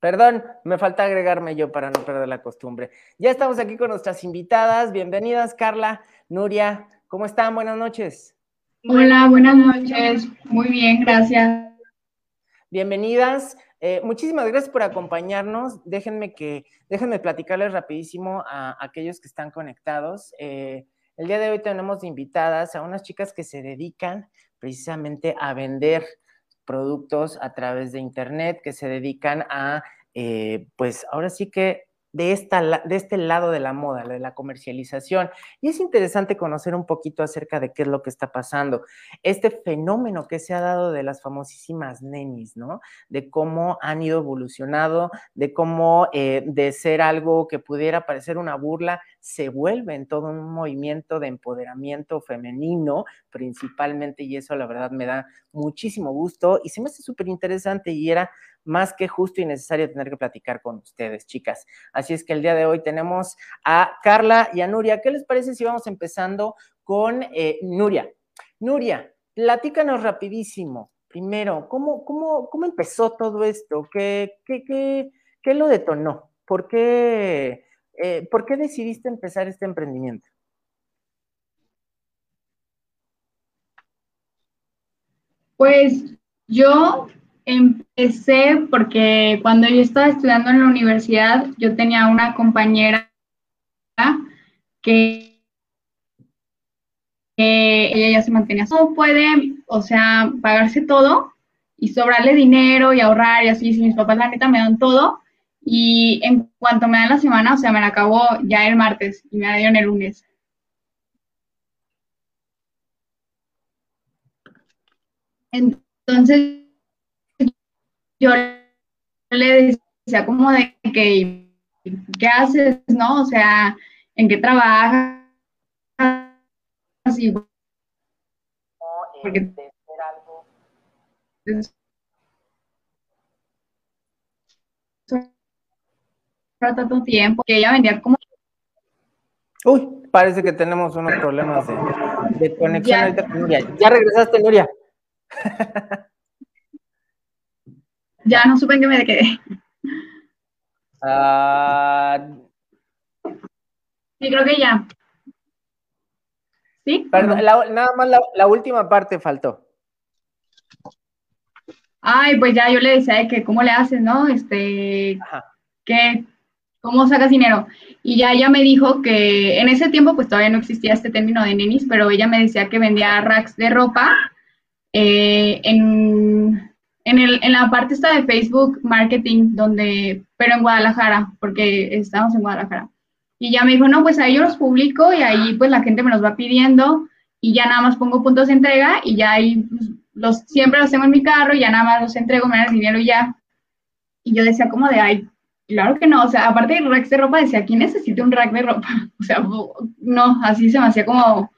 Perdón, me falta agregarme yo para no perder la costumbre. Ya estamos aquí con nuestras invitadas. Bienvenidas, Carla, Nuria. ¿Cómo están? Buenas noches. Hola, buenas noches. Muy bien, gracias. Bienvenidas. Eh, muchísimas gracias por acompañarnos. Déjenme que, déjenme platicarles rapidísimo a, aquellos que están conectados. Eh, el día de hoy tenemos invitadas a unas chicas que se dedican precisamente a vender productos a través de Internet que se dedican a, eh, pues ahora sí que de, esta, de este lado de la moda, de la comercialización. Y es interesante conocer un poquito acerca de qué es lo que está pasando. Este fenómeno que se ha dado de las famosísimas nenis, ¿no? De cómo han ido evolucionado, de cómo eh, de ser algo que pudiera parecer una burla, se vuelve en todo un movimiento de empoderamiento femenino, principalmente, y eso la verdad me da muchísimo gusto y se me hace súper interesante y era más que justo y necesario tener que platicar con ustedes, chicas. Así es que el día de hoy tenemos a Carla y a Nuria. ¿Qué les parece si vamos empezando con eh, Nuria? Nuria, platícanos rapidísimo. Primero, ¿cómo, cómo, cómo empezó todo esto? ¿Qué, qué, qué, qué lo detonó? ¿Por qué, eh, ¿Por qué decidiste empezar este emprendimiento? Pues yo Empecé porque cuando yo estaba estudiando en la universidad, yo tenía una compañera que ella ya se mantenía, no puede, o sea, pagarse todo y sobrarle dinero y ahorrar y así, si mis papás la neta me dan todo y en cuanto me dan la semana, o sea, me la acabó ya el martes y me la dieron el lunes. Entonces, yo le decía como de que, ¿qué haces, no? O sea, ¿en qué trabajas? Así, porque tanto tiempo que ella vendía como Uy, parece que tenemos unos problemas de, conexión ya. Ya regresaste, Nuria. Ya no supe en qué me quedé. Ah. sí, creo que ya. ¿Sí? Perdón, nada más la, última parte faltó. Ay, pues ya yo le decía que cómo le haces, ¿no? Este, que cómo sacas dinero. Y ya ella me dijo que en ese tiempo pues todavía no existía este término de nenis, pero ella me decía que vendía racks de ropa eh, en en, el, en la parte esta de Facebook Marketing, donde, pero en Guadalajara, porque estamos en Guadalajara. Y ya me dijo, no, pues ahí yo los publico y ahí pues la gente me los va pidiendo y ya nada más pongo puntos de entrega y ya ahí pues, los, siempre los tengo en mi carro y ya nada más los entrego, me dan el dinero y ya. Y yo decía como de, ay, claro que no, o sea, aparte de racks de ropa, decía, ¿quién necesita un rack de ropa? O sea, no, así se me hacía como,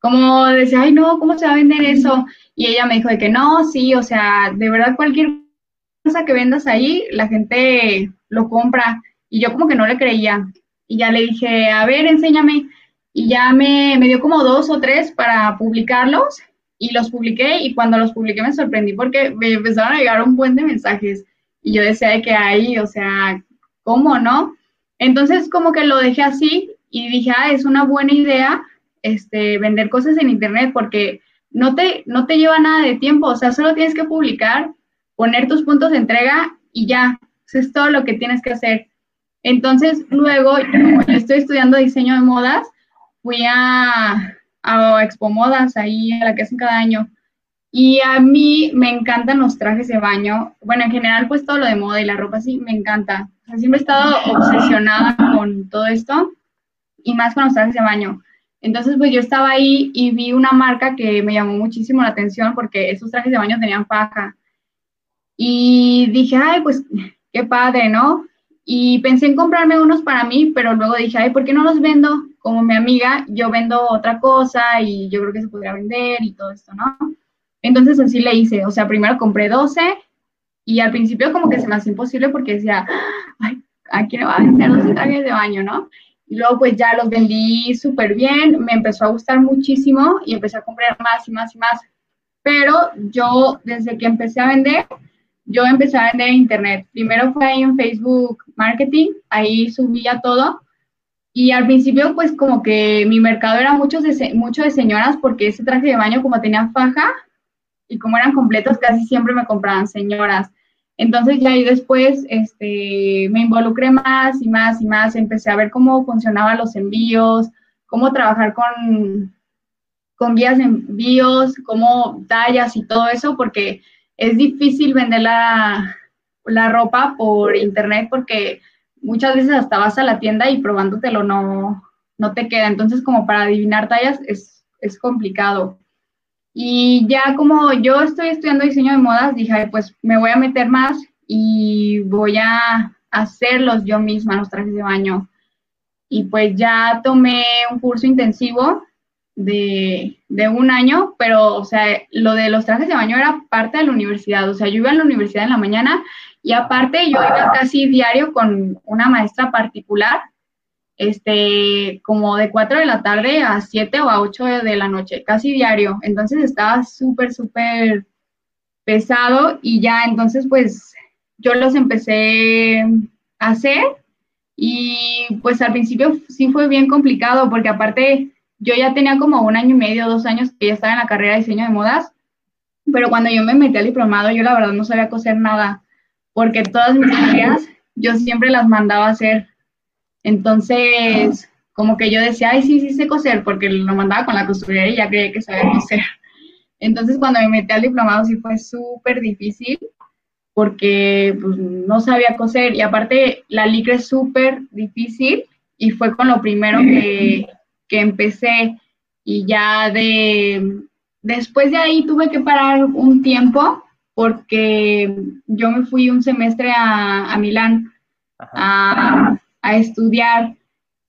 como decía, ay, no, ¿cómo se va a vender eso? Y ella me dijo de que no, sí, o sea, de verdad cualquier cosa que vendas ahí, la gente lo compra. Y yo como que no le creía. Y ya le dije, a ver, enséñame. Y ya me, me dio como dos o tres para publicarlos y los publiqué y cuando los publiqué me sorprendí porque me empezaron a llegar un buen de mensajes y yo decía de que ahí, o sea, ¿cómo no? Entonces como que lo dejé así y dije, ah, es una buena idea este, vender cosas en internet porque no te, no te lleva nada de tiempo, o sea, solo tienes que publicar, poner tus puntos de entrega y ya, eso es todo lo que tienes que hacer. Entonces, luego, yo estoy estudiando diseño de modas, fui a, Expo Modas, ahí a la que hacen cada año, y a mí me encantan los trajes de baño. Bueno, en general, pues todo lo de moda y la ropa sí me encanta. Siempre he estado obsesionada con todo esto y más con los trajes de baño. Entonces, pues yo estaba ahí y vi una marca que me llamó muchísimo la atención porque esos trajes de baño tenían faja. Y dije, ay, pues qué padre, ¿no? Y pensé en comprarme unos para mí, pero luego dije, ay, ¿por qué no los vendo? Como mi amiga, yo vendo otra cosa y yo creo que se podría vender y todo esto, ¿no? Entonces así le hice, o sea, primero compré 12 y al principio como que se me hacía imposible porque decía, ay, ¿a quién le va a vender 12 trajes de baño, no? Y luego pues ya los vendí súper bien, me empezó a gustar muchísimo y empecé a comprar más y más y más. Pero yo desde que empecé a vender, yo empecé a vender en internet. Primero fue ahí en Facebook Marketing, ahí subía todo. Y al principio, pues como que mi mercado era mucho de, mucho de señoras porque ese traje de baño como tenía faja y como eran completos, casi siempre me compraban señoras. Entonces ya ahí después este, me involucré más y más y más, empecé a ver cómo funcionaban los envíos, cómo trabajar con, con guías de envíos, cómo tallas y todo eso, porque es difícil vender la, ropa por internet porque muchas veces hasta vas a la tienda y probándotelo no, no te queda. Entonces, como para adivinar tallas es, es complicado. Y ya como yo estoy estudiando diseño de modas, dije, pues me voy a meter más y voy a hacerlos yo misma, los trajes de baño. Y pues ya tomé un curso intensivo de, un año, pero, o sea, lo de los trajes de baño era parte de la universidad, o sea, yo iba a la universidad en la mañana y aparte yo iba casi diario con una maestra particular, este, como de 4 de la tarde a 7 o a 8 de la noche, casi diario, entonces estaba súper, súper pesado y ya, entonces pues yo los empecé a hacer y pues al principio sí fue bien complicado porque aparte yo ya tenía como un año y medio, dos años que ya estaba en la carrera de diseño de modas, pero cuando yo me metí al diplomado, yo la verdad no sabía coser nada, porque todas mis tareas yo siempre las mandaba a hacer. Entonces, como que yo decía, ay, sí, sí sé coser, porque lo mandaba con la costurera y ya creía que sabía coser. Entonces, cuando me metí al diplomado sí fue súper difícil, porque pues, no sabía coser. Y aparte la licra es súper difícil y fue con lo primero que, que empecé. Y ya de después de ahí tuve que parar un tiempo porque yo me fui un semestre a, a Milán a, a, estudiar,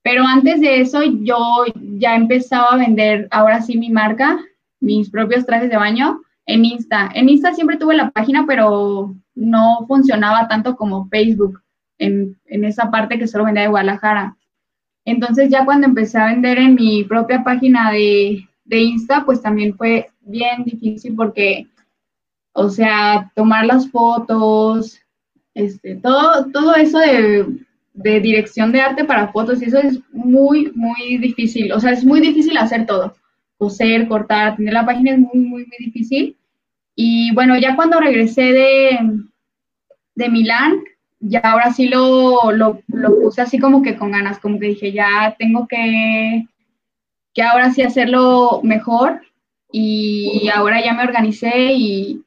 pero antes de eso yo ya empezaba a vender ahora sí mi marca, mis propios trajes de baño en Insta. En Insta siempre tuve la página, pero no funcionaba tanto como Facebook en, en esa parte que solo vendía de Guadalajara. Entonces ya cuando empecé a vender en mi propia página de, Insta, pues también fue bien difícil porque, o sea, tomar las fotos, este, todo, todo eso de, de, dirección de arte para fotos, y eso es muy, muy difícil. O sea, es muy difícil hacer todo. Coser, cortar, tener la página es muy, muy, muy difícil. Y bueno, ya cuando regresé de, de Milán, ya ahora sí lo, lo, puse así como que con ganas, como que dije, ya tengo que, que ahora sí hacerlo mejor y ahora ya me organicé y,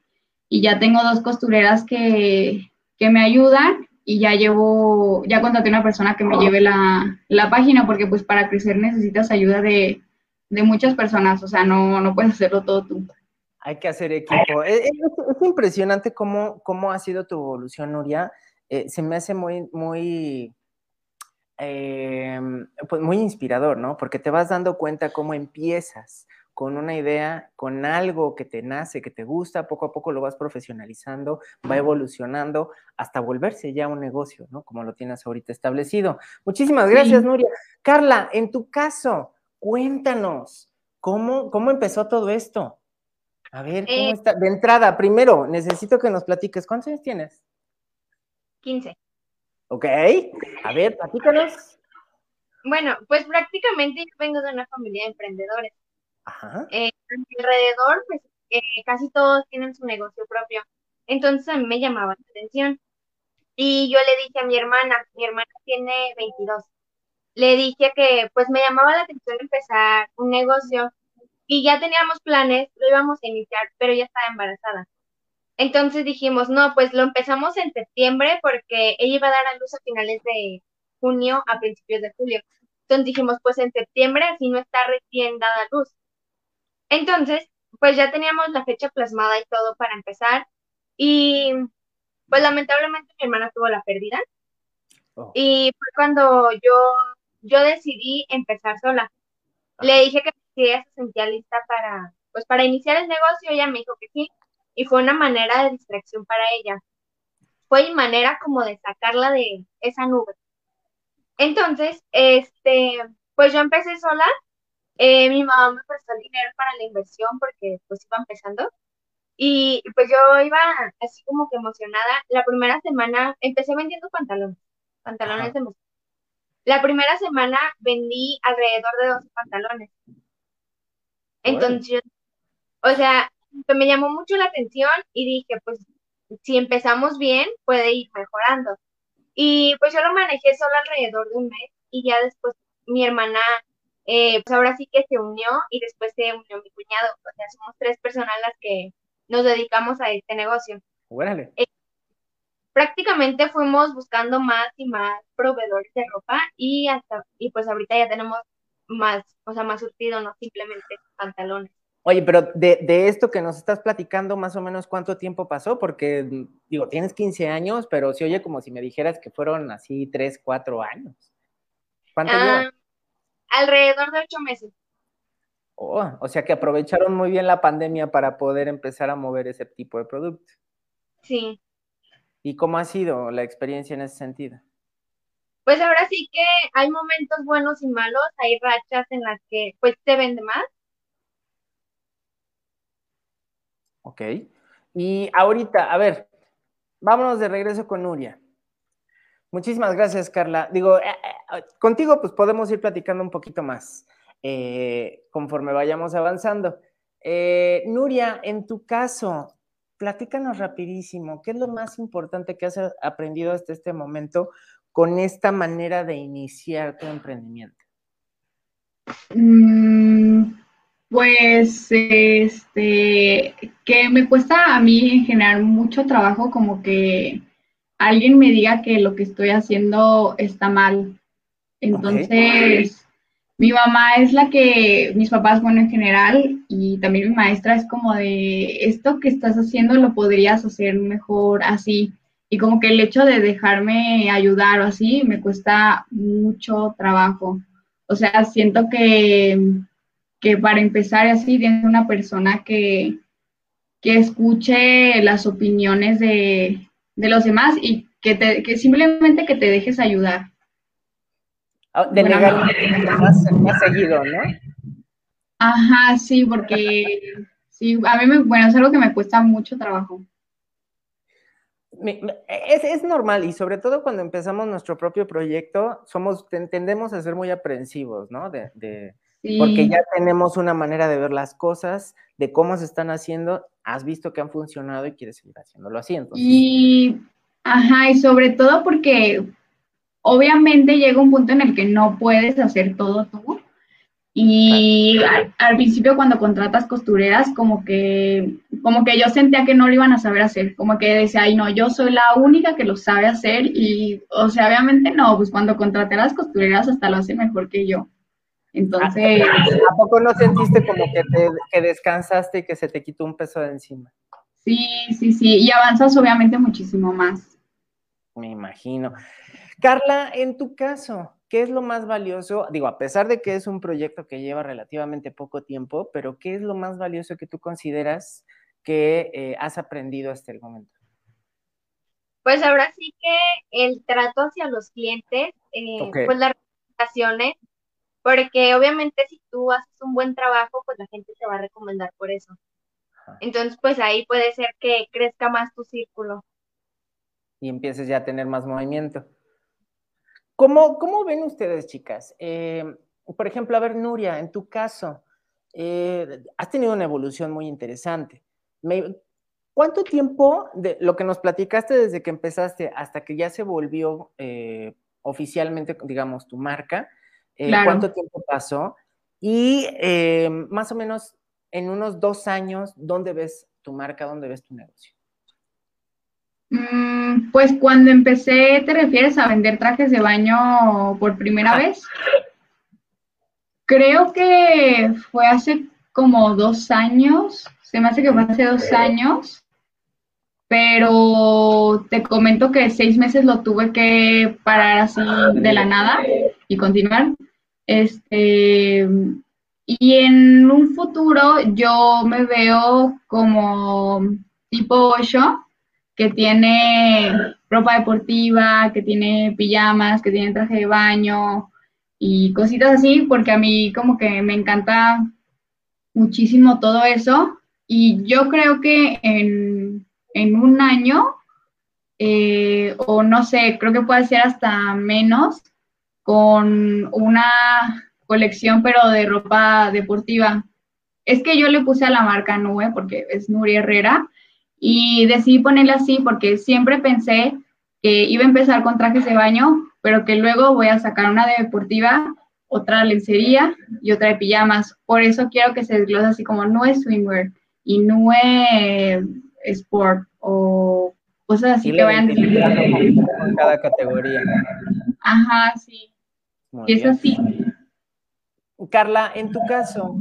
ya tengo dos costureras que, me ayudan y ya llevo, ya contraté una persona que me lleve la, página porque pues para crecer necesitas ayuda de, muchas personas, o sea, no, no puedes hacerlo todo tú. Hay que hacer equipo. Es, impresionante cómo, cómo ha sido tu evolución, Nuria. Eh, se me hace muy, muy, em, pues muy inspirador, ¿no? Porque te vas dando cuenta cómo empiezas con una idea, con algo que te nace, que te gusta, poco a poco lo vas profesionalizando, va evolucionando hasta volverse ya un negocio, ¿no? Como lo tienes ahorita establecido. Muchísimas gracias, Nuria. Carla, en tu caso, cuéntanos, ¿cómo, cómo empezó todo esto? A ver, ¿cómo eh, está? De entrada, primero, necesito que nos platiques, ¿cuántos años tienes? 15. Ok, a ver, platícanos. Bueno, pues prácticamente yo vengo de una familia de emprendedores. Eh, alrededor, pues eh, casi todos tienen su negocio propio. Entonces a mí me llamaba la atención. Y yo le dije a mi hermana, mi hermana tiene 22, le dije que pues me llamaba la atención empezar un negocio y ya teníamos planes, lo íbamos a iniciar, pero ya estaba embarazada. Entonces dijimos, no, pues lo empezamos en septiembre porque ella iba a dar a luz a finales de junio, a principios de julio. Entonces dijimos, pues en septiembre así no está recién dada a luz. Entonces, pues ya teníamos la fecha plasmada y todo para empezar. Y pues lamentablemente mi hermana tuvo la pérdida. Oh. Y fue cuando yo, yo decidí empezar sola. Le dije que si ella se sentía lista para, pues para iniciar el negocio, ella me dijo que sí y fue una manera de distracción para ella. Fue mi manera como de sacarla de esa nube. Entonces, este, pues yo empecé sola. Eh, mi mamá me prestó el dinero para la inversión porque pues iba empezando. Y pues yo iba así como que emocionada. La primera semana empecé vendiendo pantalones, pantalones de mujer. La primera semana vendí alrededor de 12 pantalones. Entonces, o sea, me llamó mucho la atención y dije, pues si empezamos bien, puede ir mejorando. Y pues yo lo manejé solo alrededor de un mes y ya después mi hermana, eh, pues ahora sí que se unió y después se unió mi cuñado. O sea, somos tres personas las que nos dedicamos a este negocio. Eh, prácticamente fuimos buscando más y más proveedores de ropa y hasta, y pues ahorita ya tenemos más, o sea, más surtido, no simplemente pantalones. Oye, pero de, de, esto que nos estás platicando, más o menos cuánto tiempo pasó, porque digo, tienes 15 años, pero se oye como si me dijeras que fueron así 3, 4 años. ¿Cuánto ah, Alrededor de 8 meses. Oh, o sea que aprovecharon muy bien la pandemia para poder empezar a mover ese tipo de producto. Sí. ¿Y cómo ha sido la experiencia en ese sentido? Pues ahora sí que hay momentos buenos y malos, hay rachas en las que pues se vende más Ok. Y ahorita, a ver, vámonos de regreso con Nuria. Muchísimas gracias, Carla. Digo, eh, eh, contigo pues podemos ir platicando un poquito más eh, conforme vayamos avanzando. Nuria, en tu caso, platícanos rapidísimo, ¿qué es lo más importante que has aprendido hasta este momento con esta manera de iniciar tu emprendimiento? Mm, pues, este, que me cuesta a mí generar mucho trabajo como que alguien me diga que lo que estoy haciendo está mal. Entonces, mi mamá es la que, mis papás, bueno, en general, y también mi maestra es como de, esto que estás haciendo lo podrías hacer mejor así. Y como que el hecho de dejarme ayudar o así me cuesta mucho trabajo. O sea, siento que que para empezar así de una persona que, que escuche las opiniones de, los demás y que, te, que simplemente que te dejes ayudar. Ah, de más, más, seguido, ¿no? Ajá, sí, porque sí, a mí me, bueno, es algo que me cuesta mucho trabajo. Es, es, normal y sobre todo cuando empezamos nuestro propio proyecto, somos, tendemos a ser muy aprensivos, ¿no? de, porque ya tenemos una manera de ver las cosas, de cómo se están haciendo, has visto que han funcionado y quieres seguir haciéndolo así. Y, ajá, y sobre todo porque obviamente llega un punto en el que no puedes hacer todo tú. Y al, principio cuando contratas costureras, como que, como que yo sentía que no lo iban a saber hacer, como que decía, ay no, yo soy la única que lo sabe hacer y, o sea, obviamente no, pues cuando contraté a las costureras hasta lo hace mejor que yo. Entonces... ¿A poco no sentiste como que, te, descansaste y que se te quitó un peso de encima? Sí, sí, sí, y avanzas obviamente muchísimo más. Me imagino. Carla, en tu caso, ¿qué es lo más valioso? Digo, a pesar de que es un proyecto que lleva relativamente poco tiempo, pero ¿qué es lo más valioso que tú consideras que eh, has aprendido hasta el momento? Pues ahora sí que el trato hacia los clientes, eh, pues las recomendaciones, porque obviamente si tú haces un buen trabajo, pues la gente te va a recomendar por eso. Entonces, pues ahí puede ser que crezca más tu círculo. Y empieces ya a tener más movimiento. ¿Cómo, cómo ven ustedes, chicas? Eh, por ejemplo, a ver, Nuria, en tu caso, eh, has tenido una evolución muy interesante. ¿Cuánto tiempo de lo que nos platicaste desde que empezaste hasta que ya se volvió eh, oficialmente, digamos, tu marca? Eh, cuánto tiempo pasó y eh, más o menos en unos dos años, ¿dónde ves tu marca, dónde ves tu negocio? Mm, pues cuando empecé, ¿te refieres a vender trajes de baño por primera vez? Creo que fue hace como dos años, se me hace que fue hace dos años, pero te comento que seis meses lo tuve que parar así de la nada y continuar. Este, y en un futuro yo me veo como tipo 8, que tiene ropa deportiva, que tiene pijamas, que tiene traje de baño y cositas así, porque a mí como que me encanta muchísimo todo eso. y yo creo que en, un año, eh, o no sé, creo que puede ser hasta menos, con una colección, pero de ropa deportiva. Es que yo le puse a la marca Nube porque es Nuri Herrera y decidí ponerla así porque siempre pensé que iba a empezar con trajes de baño, pero que luego voy a sacar una de deportiva, otra de lencería y otra de pijamas. Por eso quiero que se desglose así como Nube Swimwear y Nube Sport o cosas así que vayan cada categoría. Ajá, sí. Y es así. Carla, en tu caso,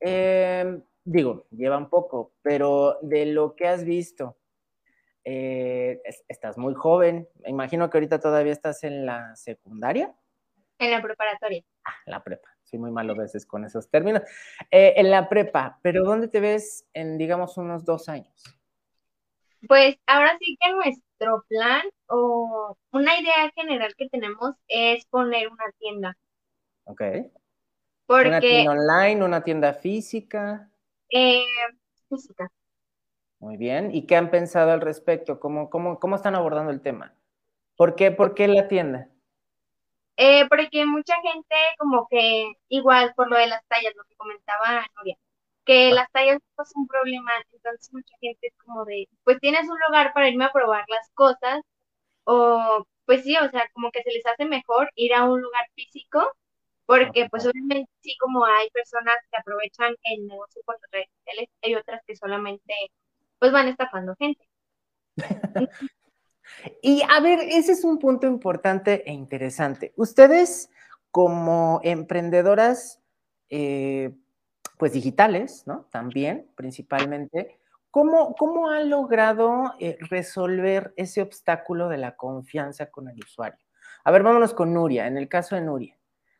em, digo, lleva un poco, pero de lo que has visto, eh, estás muy joven, me imagino que ahorita todavía estás en la secundaria. En la preparatoria. Ah, la prepa. Soy muy malo a veces con esos términos. Eh, en la prepa, pero ¿dónde te ves en, digamos, unos dos años? Pues ahora sí que nuestro plan o una idea general que tenemos es poner una tienda. Ok. ¿Una tienda online, una tienda física? Eh, física. Muy bien. ¿Y qué han pensado al respecto? ¿Cómo, cómo, cómo están abordando el tema? ¿Por qué, por qué la tienda? Eh, porque mucha gente como que, igual por lo de las tallas, lo que comentaba Nuria, que ah. las tallas no es un problema, entonces mucha gente es como de, pues tienes un lugar para irme a probar las cosas, o pues sí, o sea, como que se les hace mejor ir a un lugar físico porque pues obviamente sí como hay personas que aprovechan el negocio por redes sociales, hay otras que solamente pues van estafando gente. y a ver, ese es un punto importante e interesante. Ustedes como emprendedoras, eh, pues digitales, ¿no? También, principalmente, ¿cómo, cómo han logrado eh, resolver ese obstáculo de la confianza con el usuario? A ver, vámonos con Nuria, en el caso de Nuria.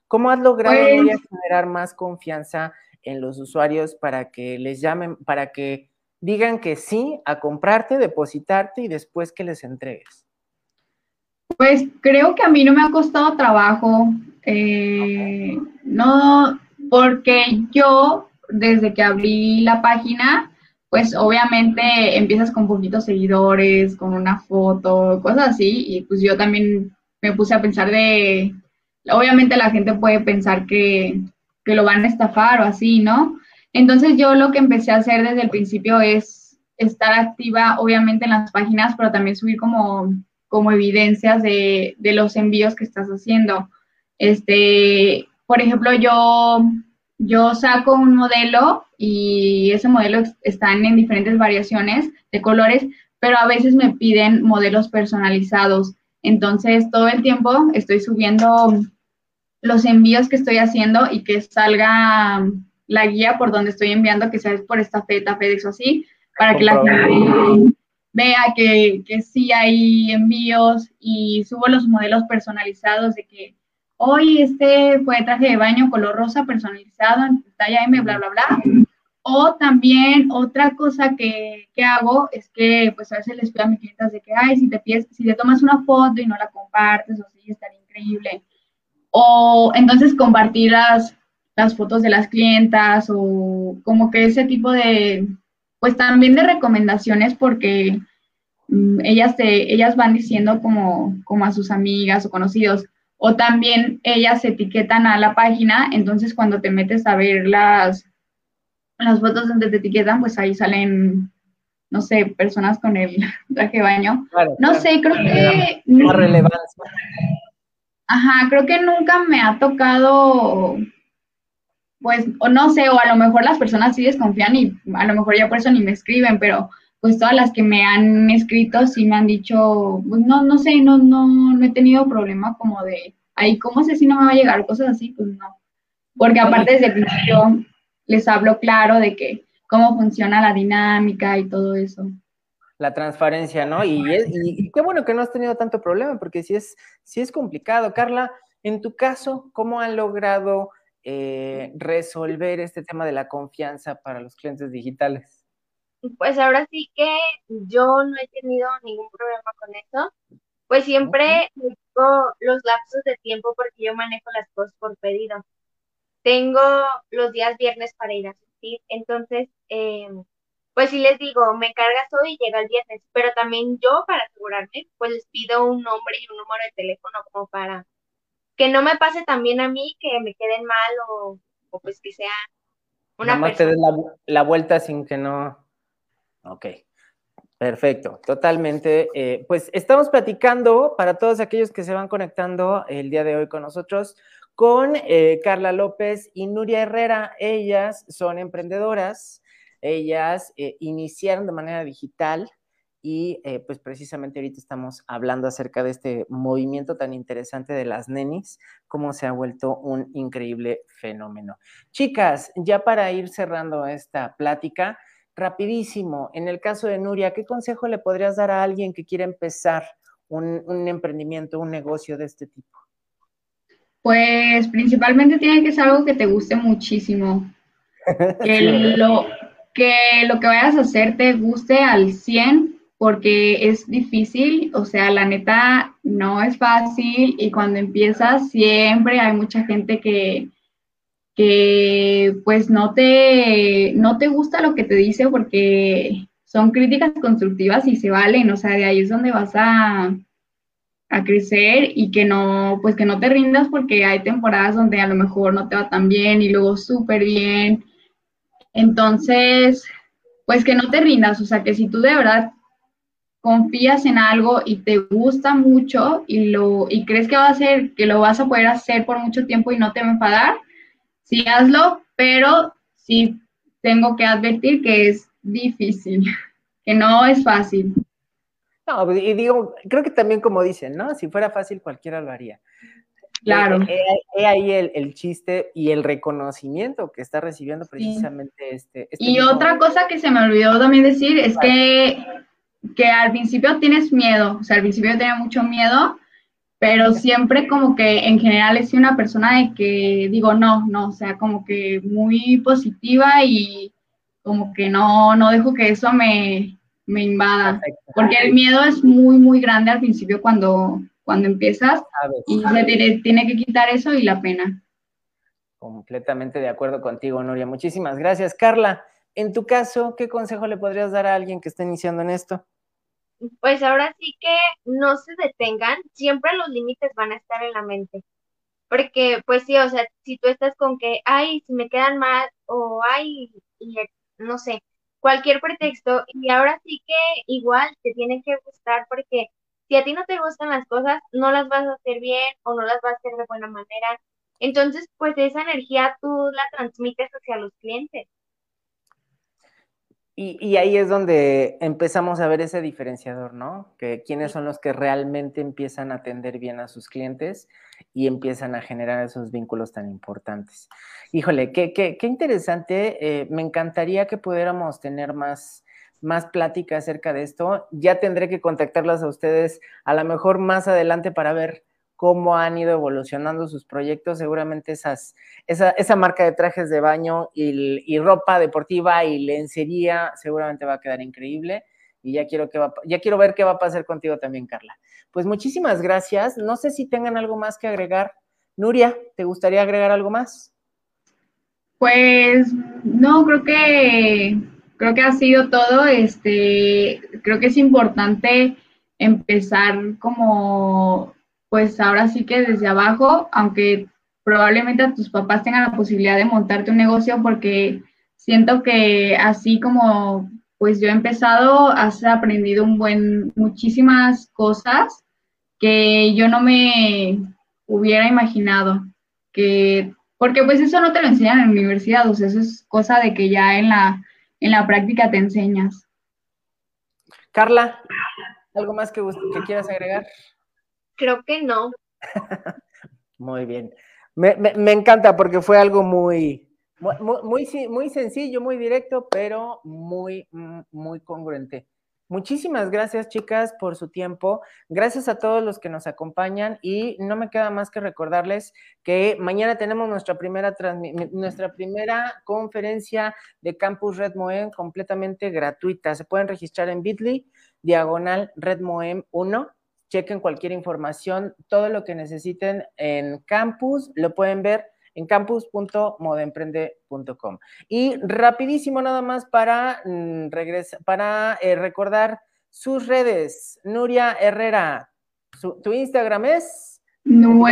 ¿Cómo has logrado pues generar más confianza en los usuarios para que les llamen, para que digan que sí a comprarte, depositarte y después que les entregues? Pues creo que a mí no me ha costado trabajo, eh, no, porque yo desde que abrí la página, pues obviamente empiezas con poquitos seguidores, con una foto, cosas así, y pues yo también me puse a pensar de obviamente la gente puede pensar que, lo van a estafar o así, ¿no? Entonces yo lo que empecé a hacer desde el principio es estar activa, obviamente, en las páginas, pero también subir como, como evidencias de, los envíos que estás haciendo. Este, por ejemplo, yo, yo saco un modelo y ese modelo está en diferentes variaciones de colores, pero a veces me piden modelos personalizados. Entonces, todo el tiempo estoy subiendo los envíos que estoy haciendo y que salga la guía por donde estoy enviando, que sea por esta feta, FedEx o así, para que la gente vea que, que sí hay envíos y subo los modelos personalizados de que hoy este fue traje de baño color rosa personalizado en talla M, bla, bla, bla. O también otra cosa que, que, hago es que pues a veces les pido a mis clientes de que, ay, si te, pides, si te tomas una foto y no la compartes o sí, estaría increíble o entonces compartir las, las fotos de las clientas o como que ese tipo de, pues también de recomendaciones porque mm, ellas, te, ellas van diciendo como, como a sus amigas o conocidos o también ellas etiquetan a la página, entonces cuando te metes a ver las, las fotos donde te etiquetan, pues ahí salen, no sé, personas con el traje de baño. no sé, creo que... Relevancia. Ajá, creo que nunca me ha tocado, pues, o no sé, o a lo mejor las personas sí desconfían y a lo mejor ya por eso ni me escriben, pero pues todas las que me han escrito sí me han dicho, pues no, no sé, no, no, no he tenido problema como de, ay, ¿cómo sé si no me va a llegar? Cosas así, pues no. Porque aparte desde el principio les hablo claro de que cómo funciona la dinámica y todo eso la transparencia, ¿no? Y, qué bueno que no has tenido tanto problema, porque sí es, es complicado. Carla, en tu caso, ¿cómo han logrado eh, resolver este tema de la confianza para los clientes digitales? Pues ahora sí que yo no he tenido ningún problema con eso. Pues siempre tengo los lapsos de tiempo porque yo manejo las cosas por pedido. Tengo los días viernes para ir a asistir, entonces eh, pues sí les digo, me cargas hoy y llega el viernes, pero también yo para asegurarme, pues les pido un nombre y un número de teléfono como para que no me pase también a mí, que me queden mal o, pues que sea una Nada te des la, vuelta sin que no... Ok, perfecto, totalmente. Eh, pues estamos platicando para todos aquellos que se van conectando el día de hoy con nosotros con eh, Carla López y Nuria Herrera. Ellas son emprendedoras, ellas eh, iniciaron de manera digital y pues precisamente ahorita estamos hablando acerca de este movimiento tan interesante de las nenis, cómo se ha vuelto un increíble fenómeno. Chicas, ya para ir cerrando esta plática, rapidísimo, en el caso de Nuria, ¿qué consejo le podrías dar a alguien que quiere empezar un, un emprendimiento, un negocio de este tipo? Pues principalmente tiene que ser algo que te guste muchísimo. Que, lo, que lo que vayas a hacer te guste al 100 porque es difícil, o sea, la neta no es fácil y cuando empiezas siempre hay mucha gente que, que pues no te, no te gusta lo que te dice porque son críticas constructivas y se valen, o sea, de ahí es donde vas a, a crecer y que no, pues que no te rindas porque hay temporadas donde a lo mejor no te va tan bien y luego súper bien. Entonces, pues que no te rindas, o sea, que si tú de verdad confías en algo y te gusta mucho y lo y crees que va a ser que lo vas a poder hacer por mucho tiempo y no te va a enfadar, sí hazlo, pero sí tengo que advertir que es difícil, que no es fácil. No, y digo, creo que también como dicen, ¿no? Si fuera fácil cualquiera lo haría. Claro. He, ahí el, chiste y el reconocimiento que está recibiendo precisamente este, este, Y otra cosa que se me olvidó también decir es que que al principio tienes miedo, o sea, al principio tenía mucho miedo, pero siempre como que en general sido una persona de que digo no, no, o sea, como que muy positiva y como que no, no dejo que eso me, me invada, porque el miedo es muy, muy grande al principio cuando, cuando empiezas y se tiene, tiene que quitar eso y la pena. Completamente de acuerdo contigo, Nuria. Muchísimas gracias. Carla, en tu caso, ¿qué consejo le podrías dar a alguien que está iniciando en esto? Pues ahora sí que no se detengan, siempre los límites van a estar en la mente. Porque, pues sí, o sea, si tú estás con que, ay, si me quedan mal, o ay, y, no sé, cualquier pretexto, y ahora sí que igual te tiene que gustar, porque si a ti no te gustan las cosas, no las vas a hacer bien o no las vas a hacer de buena manera. Entonces, pues esa energía tú la transmites hacia los clientes. Y, ahí es donde empezamos a ver ese diferenciador, ¿no? Que quiénes son los que realmente empiezan a atender bien a sus clientes y empiezan a generar esos vínculos tan importantes. Híjole, qué, qué, qué interesante. Eh, me encantaría que pudiéramos tener más, más plática acerca de esto. Ya tendré que contactarlas a ustedes a lo mejor más adelante para ver cómo han ido evolucionando sus proyectos. Seguramente esa, esa marca de trajes de baño y, ropa deportiva y lencería seguramente va a quedar increíble. Y ya quiero, que ya quiero ver qué va a pasar contigo también, Carla. Pues muchísimas gracias. No sé si tengan algo más que agregar. Nuria, ¿te gustaría agregar algo más? Pues no, creo que creo que ha sido todo. Este, creo que es importante empezar como pues ahora sí que desde abajo, aunque probablemente tus papás tengan la posibilidad de montarte un negocio porque siento que así como pues yo he empezado, has aprendido un buen, muchísimas cosas que yo no me hubiera imaginado, que, porque pues eso no te lo enseñan en la universidad, o sea, eso es cosa de que ya en la, en la práctica te enseñas. Carla, ¿algo más que, que quieras agregar? Creo que no. muy bien. Me, me, encanta porque fue algo muy, muy, muy, muy sencillo, muy directo, pero muy, mm, muy congruente. Muchísimas gracias, chicas, por su tiempo. Gracias a todos los que nos acompañan y no me queda más que recordarles que mañana tenemos nuestra primera, nuestra primera conferencia de Campus Red Moem completamente gratuita. Se pueden registrar en Bitly, diagonal Red Moem 1 chequen cualquier información, todo lo que necesiten en campus, lo pueden ver en campus.modaemprende.com. Y rapidísimo nada más para, mm, para eh, recordar sus redes. Nuria Herrera, tu Instagram es...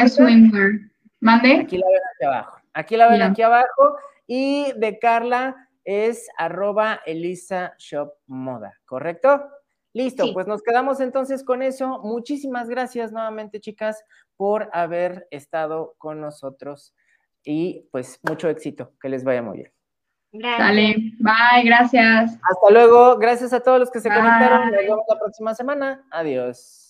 Swimwear. ¿Mande? Aquí la ven aquí abajo. Aquí la ven aquí abajo. Y de Carla es arroba Elisa Shop Moda, ¿correcto? Listo, pues nos quedamos entonces con eso. Muchísimas gracias nuevamente, chicas, por haber estado con nosotros y pues mucho éxito, que les vaya muy bien. Dale, bye, gracias. Hasta luego, gracias a todos los que se conectaron. Nos vemos la próxima semana. Adiós.